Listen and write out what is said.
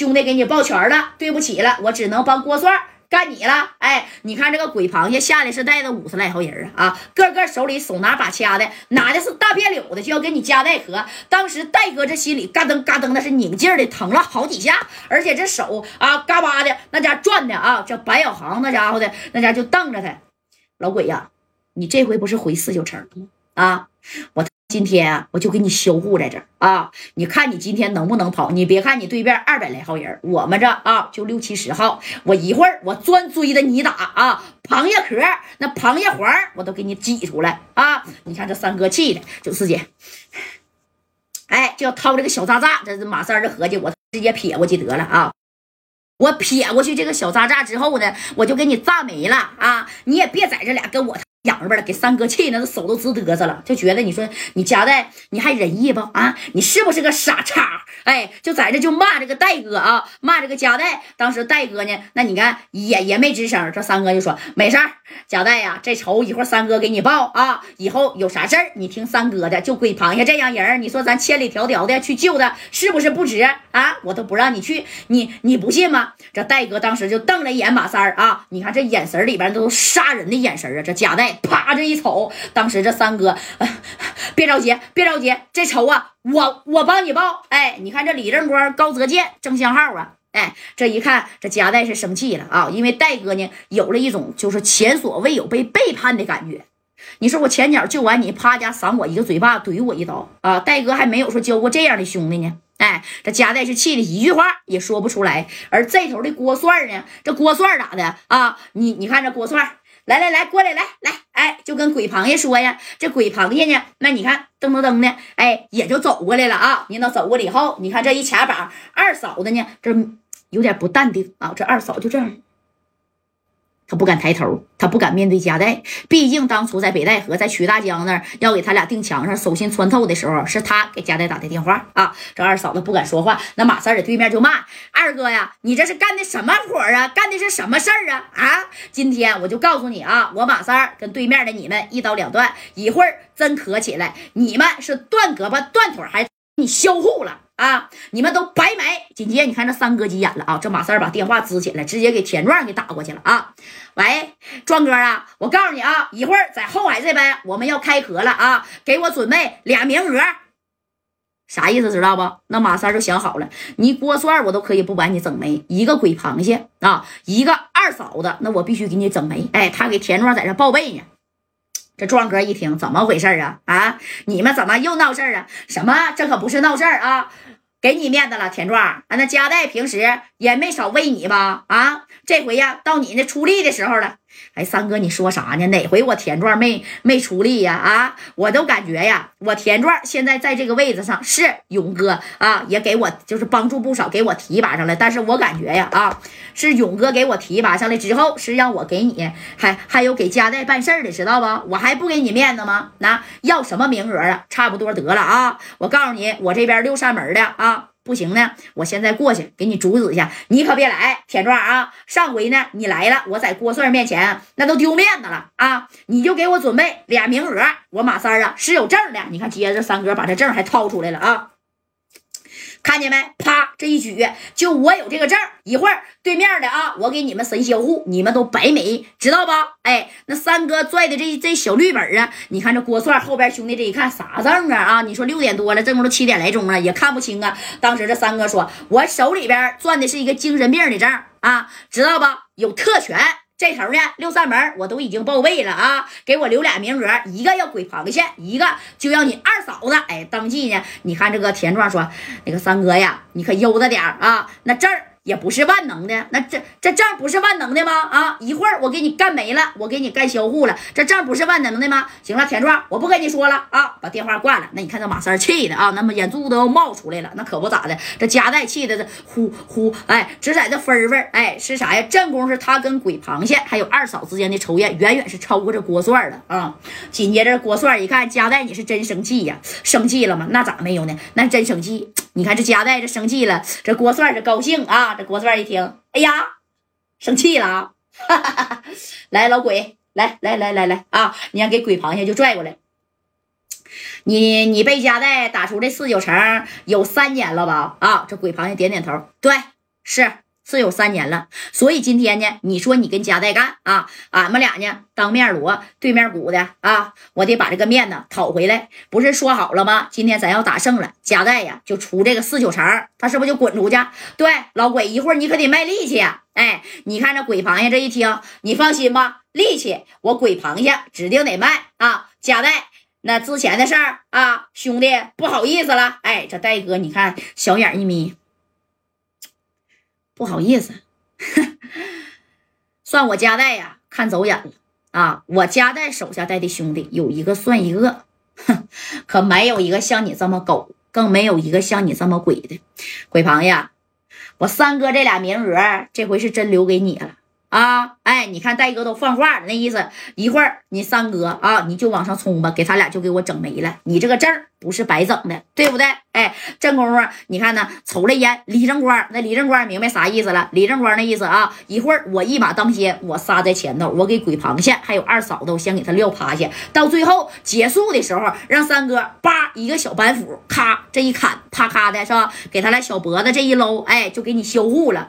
兄弟给你抱拳了，对不起了，我只能帮郭帅干你了。哎，你看这个鬼螃蟹下来是带着五十来号人啊，啊，个个手里手拿把掐的，拿的是大别柳的，就要给你夹带壳。当时戴哥这心里嘎噔嘎噔那是拧劲的，疼了好几下，而且这手啊嘎巴的那家转的啊，这白小航那家伙的那家就瞪着他，老鬼呀，你这回不是回四九城了吗？啊，我。今天啊，我就给你销户在这儿啊！你看你今天能不能跑？你别看你对面二百来号人，我们这啊就六七十号。我一会儿我专追着你打啊！螃蟹壳那螃蟹环我都给你挤出来啊！你看这三哥气的就四姐，哎，就要掏这个小渣渣。这是马三就合计，我直接撇过去得了啊！我撇过去这个小渣渣之后呢，我就给你炸没了啊！你也别在这俩跟我。养着了，给三哥气的，那手都直嘚瑟了，就觉得你说你夹带你还仁义不啊？你是不是个傻叉？哎，就在这就骂这个戴哥啊，骂这个夹带。当时戴哥呢，那你看也也没吱声。这三哥就说没事儿，夹带呀，这仇一会儿三哥给你报啊。以后有啥事儿你听三哥的。就鬼螃蟹这样人，你说咱千里迢迢的去救他，是不是不值啊？我都不让你去，你你不信吗？这戴哥当时就瞪了一眼马三儿啊，你看这眼神里边都杀人的眼神啊，这夹带。啪！这一瞅，当时这三哥，别着急，别着急，这仇啊，我我帮你报。哎，你看这李正光、高泽建、郑相浩啊，哎，这一看这夹带是生气了啊，因为戴哥呢有了一种就是前所未有被背叛的感觉。你说我前脚救完你，啪家赏我一个嘴巴，怼我一刀啊！戴哥还没有说交过这样的兄弟呢。哎，这夹带是气的一句话也说不出来。而这头的郭帅呢，这郭帅咋的啊？你你看这郭帅。来来来，过来来来，哎，就跟鬼螃蟹说呀，这鬼螃蟹呢，那你看噔噔噔的，哎，也就走过来了啊。你那走过来以后，你看这一卡板，二嫂子呢，这有点不淡定啊。这二嫂就这样。他不敢抬头，他不敢面对夹带，毕竟当初在北戴河，在曲大江那儿要给他俩钉墙上，手心穿透的时候，是他给夹带打的电话啊。这二嫂子不敢说话，那马三在对面就骂二哥呀：“你这是干的什么活啊？干的是什么事儿啊？啊！今天我就告诉你啊，我马三跟对面的你们一刀两断，一会儿真磕起来，你们是断胳膊断腿，还你销户了。”啊！你们都白没！紧接着你看这三哥急眼了啊！这马三把电话支起来，直接给田壮给打过去了啊！喂，壮哥啊，我告诉你啊，一会儿在后海这边我们要开壳了啊，给我准备俩名额，啥意思知道不？那马三就想好了，你郭帅我都可以不把你整没，一个鬼螃蟹啊，一个二嫂子，那我必须给你整没。哎，他给田壮在这报备呢。这壮哥一听，怎么回事啊？啊，你们怎么又闹事啊？什么？这可不是闹事啊！给你面子了，田壮啊！那家代平时也没少喂你吧？啊，这回呀，到你那出力的时候了。哎，三哥，你说啥呢？哪回我田壮没没出力呀？啊，我都感觉呀，我田壮现在在这个位置上是勇哥啊，也给我就是帮助不少，给我提拔上来。但是我感觉呀，啊，是勇哥给我提拔上来之后，是让我给你还还有给家代办事儿的，知道不？我还不给你面子吗？那要什么名额啊？差不多得了啊！我告诉你，我这边六扇门的啊。不行呢，我现在过去给你阻止一下，你可别来，田壮啊！上回呢你来了，我在郭帅面前那都丢面子了啊！你就给我准备俩名额，我马三啊是有证的。你看，接着三哥把这证还掏出来了啊。看见没？啪！这一举，就我有这个证一会儿对面的啊，我给你们神销户，你们都白没，知道吧？哎，那三哥拽的这这小绿本啊，你看这郭帅后边兄弟这一看啥证啊？啊，你说六点多了，这功夫七点来钟了，也看不清啊。当时这三哥说，我手里边攥的是一个精神病的证啊，知道吧？有特权。这头呢，六扇门我都已经报备了啊，给我留俩名额，一个要鬼螃蟹，一个就要你二嫂子。哎，当即呢，你看这个田壮说，那个三哥呀，你可悠着点啊，那这儿。也不是万能的，那这这账不是万能的吗？啊，一会儿我给你干没了，我给你干销户了，这账不是万能的吗？行了，田壮，我不跟你说了啊，把电话挂了。那你看这马三气的啊，那么眼珠子都要冒出来了，那可不咋的，这夹带气的这呼呼，哎，只在这分分，哎，是啥呀？正宫是他跟鬼螃蟹还有二嫂之间的仇怨，远远是超过这郭帅的啊。紧接着郭帅一看夹带你是真生气呀，生气了吗？那咋没有呢？那真生气。你看这夹带这生气了，这郭帅是高兴啊。这郭帅一听，哎呀，生气了啊！来，老鬼，来来来来来啊！你看给鬼螃蟹就拽过来。你你被夹带打出这四九城有三年了吧？啊，这鬼螃蟹点点头，对，是。是有三年了，所以今天呢，你说你跟夹代干啊，俺们俩呢当面锣对面鼓的啊，我得把这个面呢讨回来。不是说好了吗？今天咱要打胜了，夹代呀就出这个四九城，他是不是就滚出去？对，老鬼，一会儿你可得卖力气呀！哎，你看这鬼螃蟹这一听，你放心吧，力气我鬼螃蟹指定得卖啊！夹代，那之前的事儿啊，兄弟不好意思了。哎，这戴哥，你看小眼一眯。不好意思，算我家代呀，看走眼了啊！我家代手下带的兄弟有一个算一个，可没有一个像你这么狗，更没有一个像你这么鬼的鬼螃蟹。我三哥这俩名额，这回是真留给你了。啊，哎，你看戴哥都放话了，那意思一会儿你三哥啊，你就往上冲吧，给他俩就给我整没了。你这个证不是白整的，对不对？哎，正功夫，你看呢，瞅了一眼李正光，那李正光明白啥意思了？李正光那意思啊，一会儿我一马当先，我杀在前头，我给鬼螃蟹还有二嫂子，我先给他撂趴下，到最后结束的时候，让三哥叭一个小板斧，咔这一砍，啪咔的是吧？给他俩小脖子这一搂，哎，就给你销户了。